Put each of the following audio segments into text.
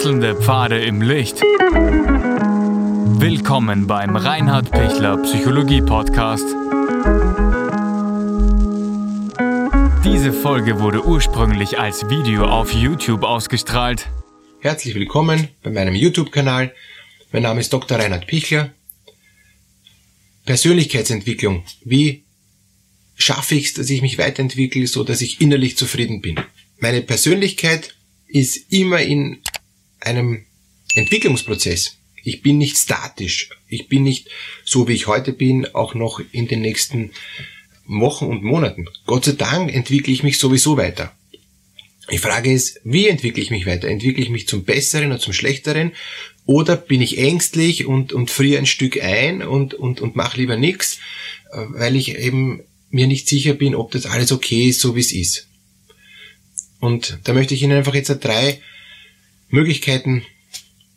Wechselnde Pfade im Licht. Willkommen beim Reinhard Pichler Psychologie Podcast. Diese Folge wurde ursprünglich als Video auf YouTube ausgestrahlt. Herzlich willkommen bei meinem YouTube-Kanal. Mein Name ist Dr. Reinhard Pichler. Persönlichkeitsentwicklung. Wie schaffe ich es, dass ich mich weiterentwickle, so dass ich innerlich zufrieden bin? Meine Persönlichkeit ist immer in einem Entwicklungsprozess. Ich bin nicht statisch. Ich bin nicht so, wie ich heute bin, auch noch in den nächsten Wochen und Monaten. Gott sei Dank entwickle ich mich sowieso weiter. Die Frage ist, wie entwickle ich mich weiter? Entwickle ich mich zum Besseren oder zum Schlechteren? Oder bin ich ängstlich und, und friere ein Stück ein und, und, und mache lieber nichts, weil ich eben mir nicht sicher bin, ob das alles okay ist, so wie es ist. Und da möchte ich Ihnen einfach jetzt drei Möglichkeiten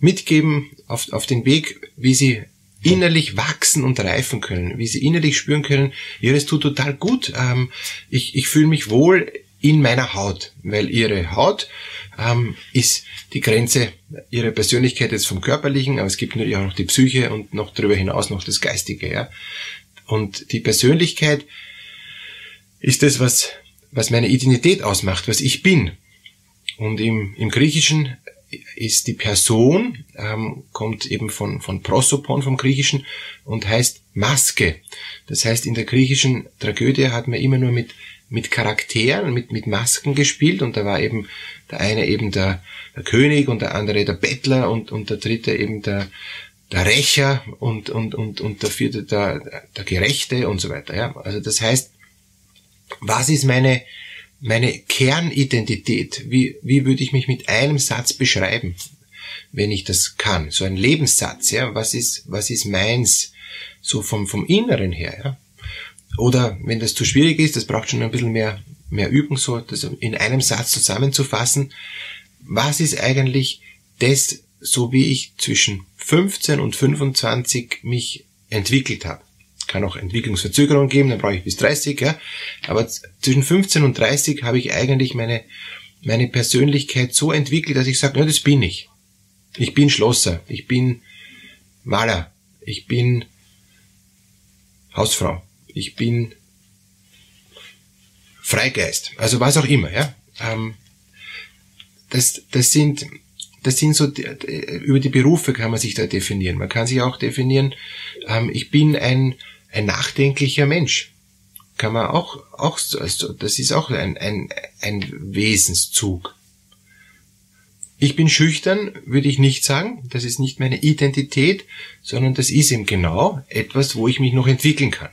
mitgeben auf, auf den Weg, wie Sie innerlich wachsen und reifen können, wie Sie innerlich spüren können, ja, das tut total gut, ähm, ich, ich fühle mich wohl in meiner Haut, weil Ihre Haut ähm, ist die Grenze Ihrer Persönlichkeit jetzt vom Körperlichen, aber es gibt natürlich auch noch die Psyche und noch darüber hinaus noch das Geistige. Ja? Und die Persönlichkeit ist das, was was meine Identität ausmacht, was ich bin. Und im, im Griechischen ist die Person, ähm, kommt eben von, von Prosopon vom Griechischen und heißt Maske. Das heißt, in der griechischen Tragödie hat man immer nur mit, mit Charakteren, mit, mit Masken gespielt und da war eben der eine eben der, der König und der andere der Bettler und, und der dritte eben der, der Rächer und, und, und, und der vierte der, der Gerechte und so weiter. Ja? Also das heißt, was ist meine, meine Kernidentität? Wie, wie würde ich mich mit einem Satz beschreiben, wenn ich das kann? So ein Lebenssatz, ja? Was ist, was ist meins? So vom, vom Inneren her, ja? Oder wenn das zu schwierig ist, das braucht schon ein bisschen mehr, mehr Übung, so das in einem Satz zusammenzufassen. Was ist eigentlich das, so wie ich zwischen 15 und 25 mich entwickelt habe? Kann auch Entwicklungsverzögerung geben, dann brauche ich bis 30, ja. Aber zwischen 15 und 30 habe ich eigentlich meine, meine Persönlichkeit so entwickelt, dass ich sage, ja, das bin ich. Ich bin Schlosser, ich bin Maler, ich bin Hausfrau, ich bin Freigeist, also was auch immer, ja. Ähm, das, das sind, das sind so, über die Berufe kann man sich da definieren. Man kann sich auch definieren, ähm, ich bin ein ein nachdenklicher Mensch. Kann man auch, auch, also das ist auch ein, ein, ein Wesenszug. Ich bin schüchtern, würde ich nicht sagen. Das ist nicht meine Identität, sondern das ist eben genau etwas, wo ich mich noch entwickeln kann.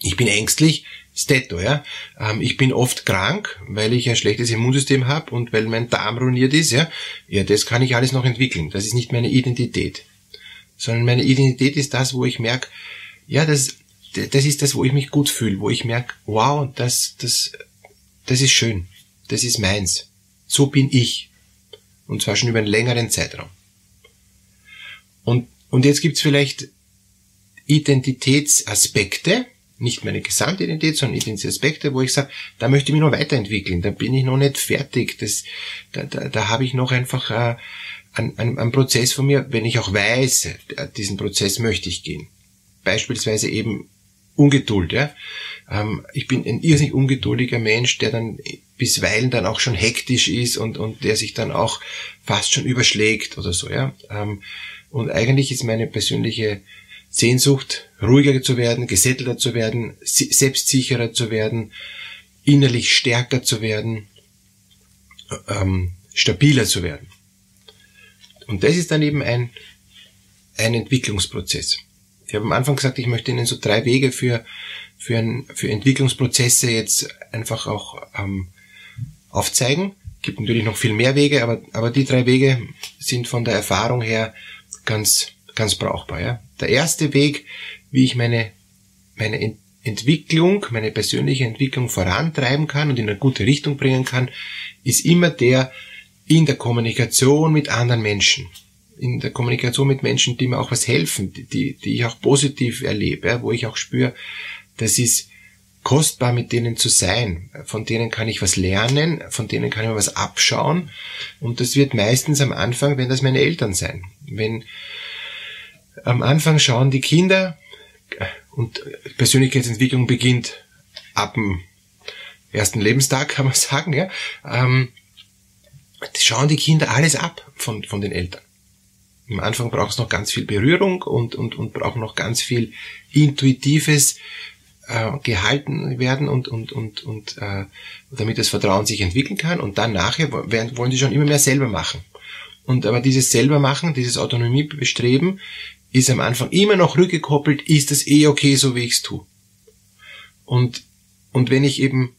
Ich bin ängstlich, Stetto, ja. Ähm, ich bin oft krank, weil ich ein schlechtes Immunsystem habe und weil mein Darm ruiniert ist, ja. Ja, das kann ich alles noch entwickeln. Das ist nicht meine Identität. Sondern meine Identität ist das, wo ich merke, ja, das, das ist das, wo ich mich gut fühle, wo ich merke, wow, das, das, das ist schön, das ist meins. So bin ich. Und zwar schon über einen längeren Zeitraum. Und, und jetzt gibt's vielleicht Identitätsaspekte, nicht meine Gesamtidentität, sondern Identitätsaspekte, wo ich sage, da möchte ich mich noch weiterentwickeln, da bin ich noch nicht fertig, das, da, da, da habe ich noch einfach äh, einen, einen, einen Prozess von mir, wenn ich auch weiß, diesen Prozess möchte ich gehen beispielsweise eben Ungeduld. Ja? Ähm, ich bin ein irrsinnig ungeduldiger Mensch, der dann bisweilen dann auch schon hektisch ist und, und der sich dann auch fast schon überschlägt oder so. Ja? Ähm, und eigentlich ist meine persönliche Sehnsucht, ruhiger zu werden, gesättelter zu werden, selbstsicherer zu werden, innerlich stärker zu werden, ähm, stabiler zu werden. Und das ist dann eben ein, ein Entwicklungsprozess. Ich habe am Anfang gesagt, ich möchte Ihnen so drei Wege für, für, ein, für Entwicklungsprozesse jetzt einfach auch ähm, aufzeigen. Es gibt natürlich noch viel mehr Wege, aber, aber die drei Wege sind von der Erfahrung her ganz, ganz brauchbar. Ja? Der erste Weg, wie ich meine, meine Entwicklung, meine persönliche Entwicklung vorantreiben kann und in eine gute Richtung bringen kann, ist immer der in der Kommunikation mit anderen Menschen in der Kommunikation mit Menschen, die mir auch was helfen, die, die ich auch positiv erlebe, wo ich auch spüre, das ist kostbar, mit denen zu sein. Von denen kann ich was lernen, von denen kann ich was abschauen. Und das wird meistens am Anfang, wenn das meine Eltern sein. Wenn am Anfang schauen die Kinder und Persönlichkeitsentwicklung beginnt ab dem ersten Lebenstag, kann man sagen, ja, ähm, schauen die Kinder alles ab von, von den Eltern. Am Anfang braucht es noch ganz viel Berührung und, und, und braucht noch ganz viel intuitives äh, gehalten werden und, und, und, und äh, damit das Vertrauen sich entwickeln kann. Und dann nachher werden, wollen sie schon immer mehr selber machen. Und aber dieses selber machen, dieses Autonomiebestreben ist am Anfang immer noch rückgekoppelt, ist das eh okay, so wie ich's tue. Und, und wenn ich eben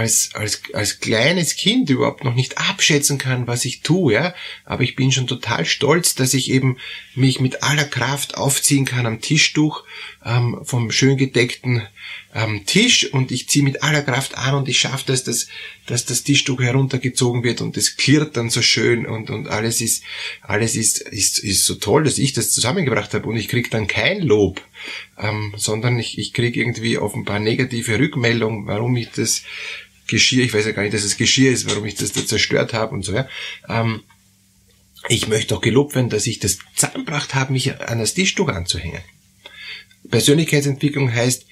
als, als, als kleines Kind überhaupt noch nicht abschätzen kann, was ich tue, ja. Aber ich bin schon total stolz, dass ich eben mich mit aller Kraft aufziehen kann am Tischtuch ähm, vom schön gedeckten ähm, Tisch und ich ziehe mit aller Kraft an und ich schaffe das, dass, dass das Tischtuch heruntergezogen wird und es klirrt dann so schön und, und alles ist, alles ist, ist, ist so toll, dass ich das zusammengebracht habe und ich krieg dann kein Lob, ähm, sondern ich, ich krieg irgendwie offenbar negative Rückmeldungen, warum ich das Geschirr, ich weiß ja gar nicht, dass es Geschirr ist, warum ich das da zerstört habe und so, ja. Ähm, ich möchte auch gelobt werden, dass ich das zusammengebracht habe, mich an das Tischtuch anzuhängen. Persönlichkeitsentwicklung heißt,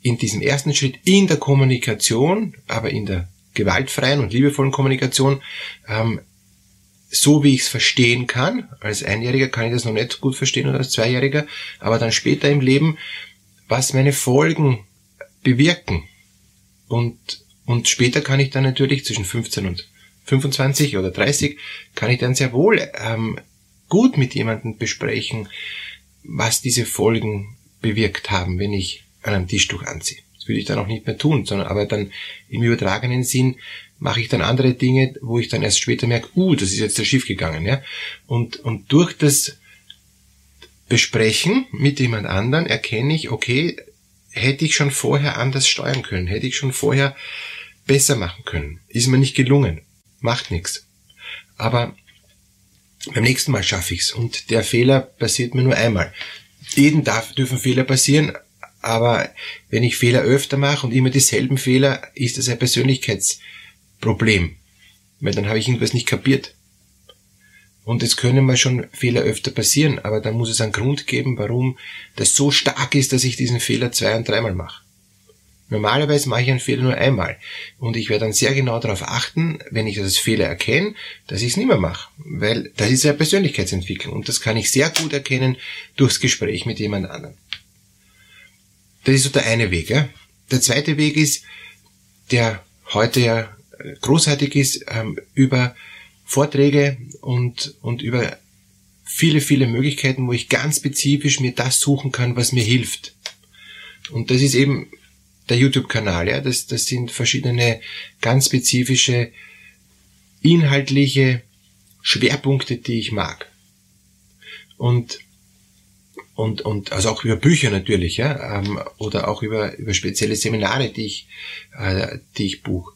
in diesem ersten Schritt in der Kommunikation, aber in der gewaltfreien und liebevollen Kommunikation, ähm, so wie ich es verstehen kann, als Einjähriger kann ich das noch nicht gut verstehen oder als Zweijähriger, aber dann später im Leben, was meine Folgen bewirken. Und und später kann ich dann natürlich zwischen 15 und 25 oder 30 kann ich dann sehr wohl ähm, gut mit jemandem besprechen, was diese Folgen bewirkt haben, wenn ich an einem Tischtuch anziehe. Das würde ich dann auch nicht mehr tun, sondern aber dann im übertragenen Sinn mache ich dann andere Dinge, wo ich dann erst später merke, uh, das ist jetzt da schief gegangen, ja. Und, und durch das Besprechen mit jemand anderen erkenne ich, okay, hätte ich schon vorher anders steuern können, hätte ich schon vorher besser machen können. Ist mir nicht gelungen. Macht nichts. Aber beim nächsten Mal schaffe ich's. Und der Fehler passiert mir nur einmal. Jeden darf, dürfen Fehler passieren, aber wenn ich Fehler öfter mache und immer dieselben Fehler, ist das ein Persönlichkeitsproblem. Weil dann habe ich irgendwas nicht kapiert. Und es können mal schon Fehler öfter passieren, aber da muss es einen Grund geben, warum das so stark ist, dass ich diesen Fehler zwei- und dreimal mache. Normalerweise mache ich einen Fehler nur einmal. Und ich werde dann sehr genau darauf achten, wenn ich das Fehler erkenne, dass ich es nicht mehr mache. Weil das ist ja Persönlichkeitsentwicklung. Und das kann ich sehr gut erkennen durchs Gespräch mit jemand anderem. Das ist so der eine Weg. Ja? Der zweite Weg ist, der heute ja großartig ist, ähm, über Vorträge und, und über viele, viele Möglichkeiten, wo ich ganz spezifisch mir das suchen kann, was mir hilft. Und das ist eben der YouTube-Kanal, ja, das, das sind verschiedene ganz spezifische inhaltliche Schwerpunkte, die ich mag. Und und, und also auch über Bücher natürlich, ja, ähm, oder auch über, über spezielle Seminare, die ich, äh, die ich buche.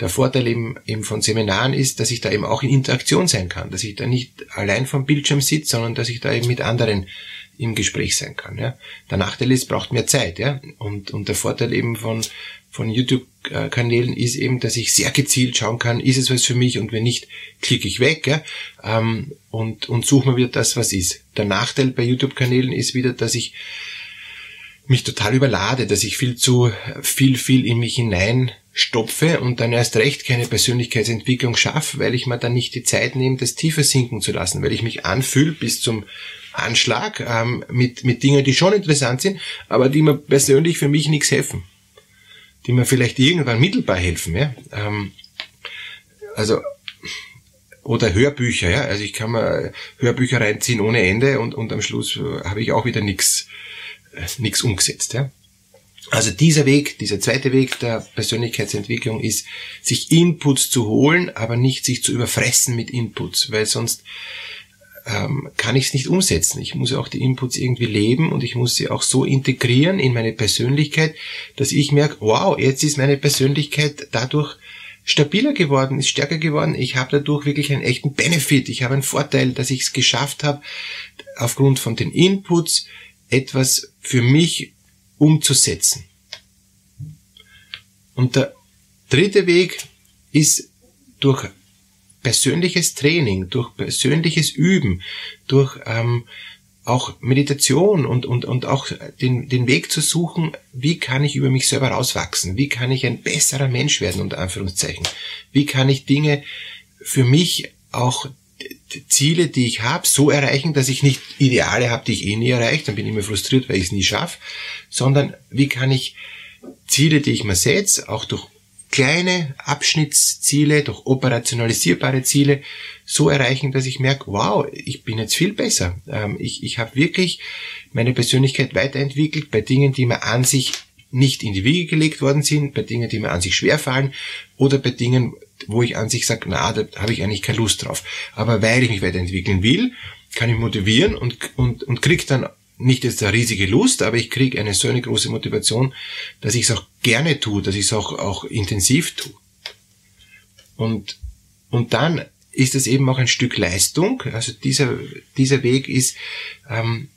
Der Vorteil eben, eben von Seminaren ist, dass ich da eben auch in Interaktion sein kann, dass ich da nicht allein vom Bildschirm sitze, sondern dass ich da eben mit anderen im Gespräch sein kann. Ja. Der Nachteil ist, braucht mehr Zeit. Ja. Und, und der Vorteil eben von, von YouTube-Kanälen ist eben, dass ich sehr gezielt schauen kann, ist es was für mich und wenn nicht, klicke ich weg ja, ähm, und, und suche mir wieder das, was ist. Der Nachteil bei YouTube-Kanälen ist wieder, dass ich mich total überlade, dass ich viel zu viel, viel in mich hinein stopfe und dann erst recht keine Persönlichkeitsentwicklung schaffe, weil ich mir dann nicht die Zeit nehme, das tiefer sinken zu lassen, weil ich mich anfühle bis zum Anschlag ähm, mit, mit Dingen, die schon interessant sind, aber die mir persönlich für mich nichts helfen. Die mir vielleicht irgendwann mittelbar helfen. Ja? Ähm, also oder Hörbücher, ja. Also ich kann mir Hörbücher reinziehen ohne Ende und, und am Schluss äh, habe ich auch wieder nichts äh, nix umgesetzt. Ja. Also dieser Weg, dieser zweite Weg der Persönlichkeitsentwicklung ist, sich Inputs zu holen, aber nicht sich zu überfressen mit Inputs, weil sonst ähm, kann ich es nicht umsetzen. Ich muss auch die Inputs irgendwie leben und ich muss sie auch so integrieren in meine Persönlichkeit, dass ich merke, wow, jetzt ist meine Persönlichkeit dadurch stabiler geworden, ist stärker geworden. Ich habe dadurch wirklich einen echten Benefit. Ich habe einen Vorteil, dass ich es geschafft habe, aufgrund von den Inputs etwas für mich umzusetzen. Und der dritte Weg ist durch persönliches Training, durch persönliches Üben, durch ähm, auch Meditation und, und, und auch den, den Weg zu suchen, wie kann ich über mich selber rauswachsen, wie kann ich ein besserer Mensch werden, unter Anführungszeichen, wie kann ich Dinge für mich auch Ziele, die ich habe, so erreichen, dass ich nicht Ideale habe, die ich eh nie erreiche, dann bin ich immer frustriert, weil ich es nie schaffe, sondern wie kann ich Ziele, die ich mir setze, auch durch kleine Abschnittsziele, durch operationalisierbare Ziele so erreichen, dass ich merke, wow, ich bin jetzt viel besser. Ähm, ich ich habe wirklich meine Persönlichkeit weiterentwickelt bei Dingen, die mir an sich nicht in die Wiege gelegt worden sind, bei Dingen, die mir an sich schwerfallen oder bei Dingen, wo ich an sich sage, na, da habe ich eigentlich keine Lust drauf. Aber weil ich mich weiterentwickeln will, kann ich motivieren und, und, und krieg dann nicht jetzt eine riesige Lust, aber ich kriege eine so eine große Motivation, dass ich es auch gerne tue, dass ich es auch, auch intensiv tue. Und, und dann ist es eben auch ein Stück Leistung. Also dieser, dieser Weg ist ähm,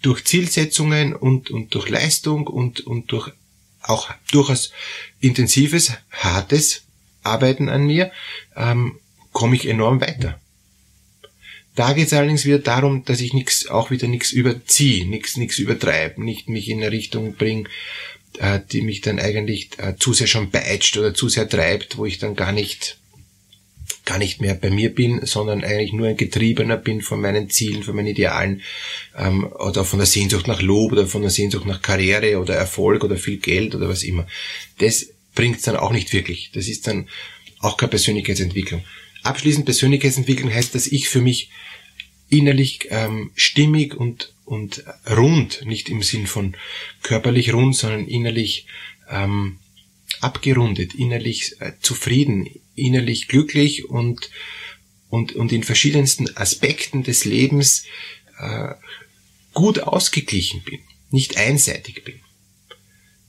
durch Zielsetzungen und, und durch Leistung und, und durch auch durchaus intensives, hartes Arbeiten an mir, ähm, komme ich enorm weiter. Da geht es allerdings wieder darum, dass ich nix, auch wieder nichts überziehe, nichts nix übertreibe, nicht mich in eine Richtung bringe, äh, die mich dann eigentlich äh, zu sehr schon beitscht oder zu sehr treibt, wo ich dann gar nicht gar nicht mehr bei mir bin, sondern eigentlich nur ein Getriebener bin von meinen Zielen, von meinen Idealen ähm, oder von der Sehnsucht nach Lob oder von der Sehnsucht nach Karriere oder Erfolg oder viel Geld oder was immer. Das bringt's dann auch nicht wirklich. Das ist dann auch keine Persönlichkeitsentwicklung. Abschließend Persönlichkeitsentwicklung heißt, dass ich für mich innerlich ähm, stimmig und, und rund, nicht im Sinn von körperlich rund, sondern innerlich ähm, abgerundet, innerlich äh, zufrieden, innerlich glücklich und, und, und in verschiedensten Aspekten des Lebens äh, gut ausgeglichen bin, nicht einseitig bin.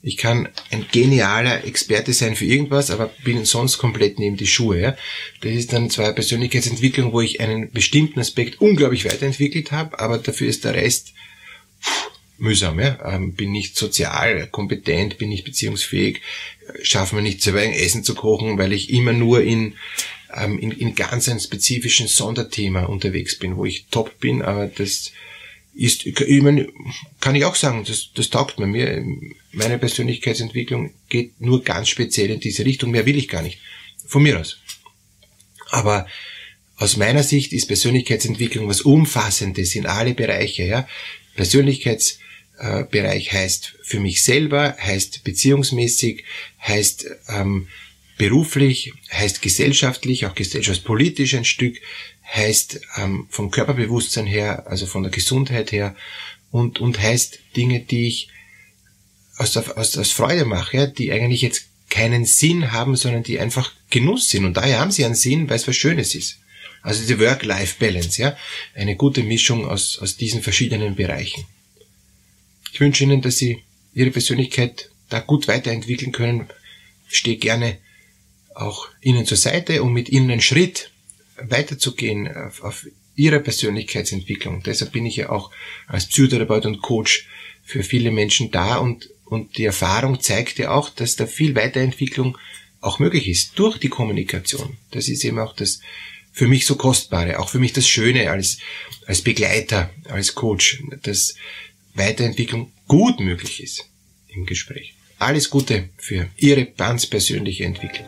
Ich kann ein genialer Experte sein für irgendwas, aber bin sonst komplett neben die Schuhe. Ja? Das ist dann zwar Persönlichkeitsentwicklung, wo ich einen bestimmten Aspekt unglaublich weiterentwickelt habe, aber dafür ist der Rest mühsam. Ja? Ähm, bin nicht sozial kompetent, bin nicht beziehungsfähig, schaffe mir nicht selber ein Essen zu kochen, weil ich immer nur in, ähm, in, in ganz einem spezifischen Sonderthema unterwegs bin, wo ich top bin, aber das ist, ich meine, kann ich auch sagen, das, das taugt mir. mir. Meine Persönlichkeitsentwicklung geht nur ganz speziell in diese Richtung. Mehr will ich gar nicht. Von mir aus. Aber aus meiner Sicht ist Persönlichkeitsentwicklung was Umfassendes in alle Bereiche. Ja? Persönlichkeitsbereich heißt für mich selber, heißt beziehungsmäßig, heißt ähm, beruflich, heißt gesellschaftlich, auch gesellschaftspolitisch ein Stück, heißt ähm, vom Körperbewusstsein her, also von der Gesundheit her und, und heißt Dinge, die ich aus, der, aus, aus Freude mache, ja, die eigentlich jetzt keinen Sinn haben, sondern die einfach Genuss sind. Und daher haben sie einen Sinn, weil es was Schönes ist. Also die Work-Life-Balance, ja, eine gute Mischung aus, aus diesen verschiedenen Bereichen. Ich wünsche Ihnen, dass Sie Ihre Persönlichkeit da gut weiterentwickeln können. Ich stehe gerne auch Ihnen zur Seite, um mit Ihnen einen Schritt weiterzugehen auf, auf ihrer Persönlichkeitsentwicklung. Deshalb bin ich ja auch als Psychotherapeut und Coach für viele Menschen da und, und die Erfahrung zeigt ja auch, dass da viel Weiterentwicklung auch möglich ist durch die Kommunikation. Das ist eben auch das für mich so kostbare, auch für mich das Schöne als, als Begleiter, als Coach, dass Weiterentwicklung gut möglich ist im Gespräch. Alles Gute für Ihre ganz persönliche Entwicklung.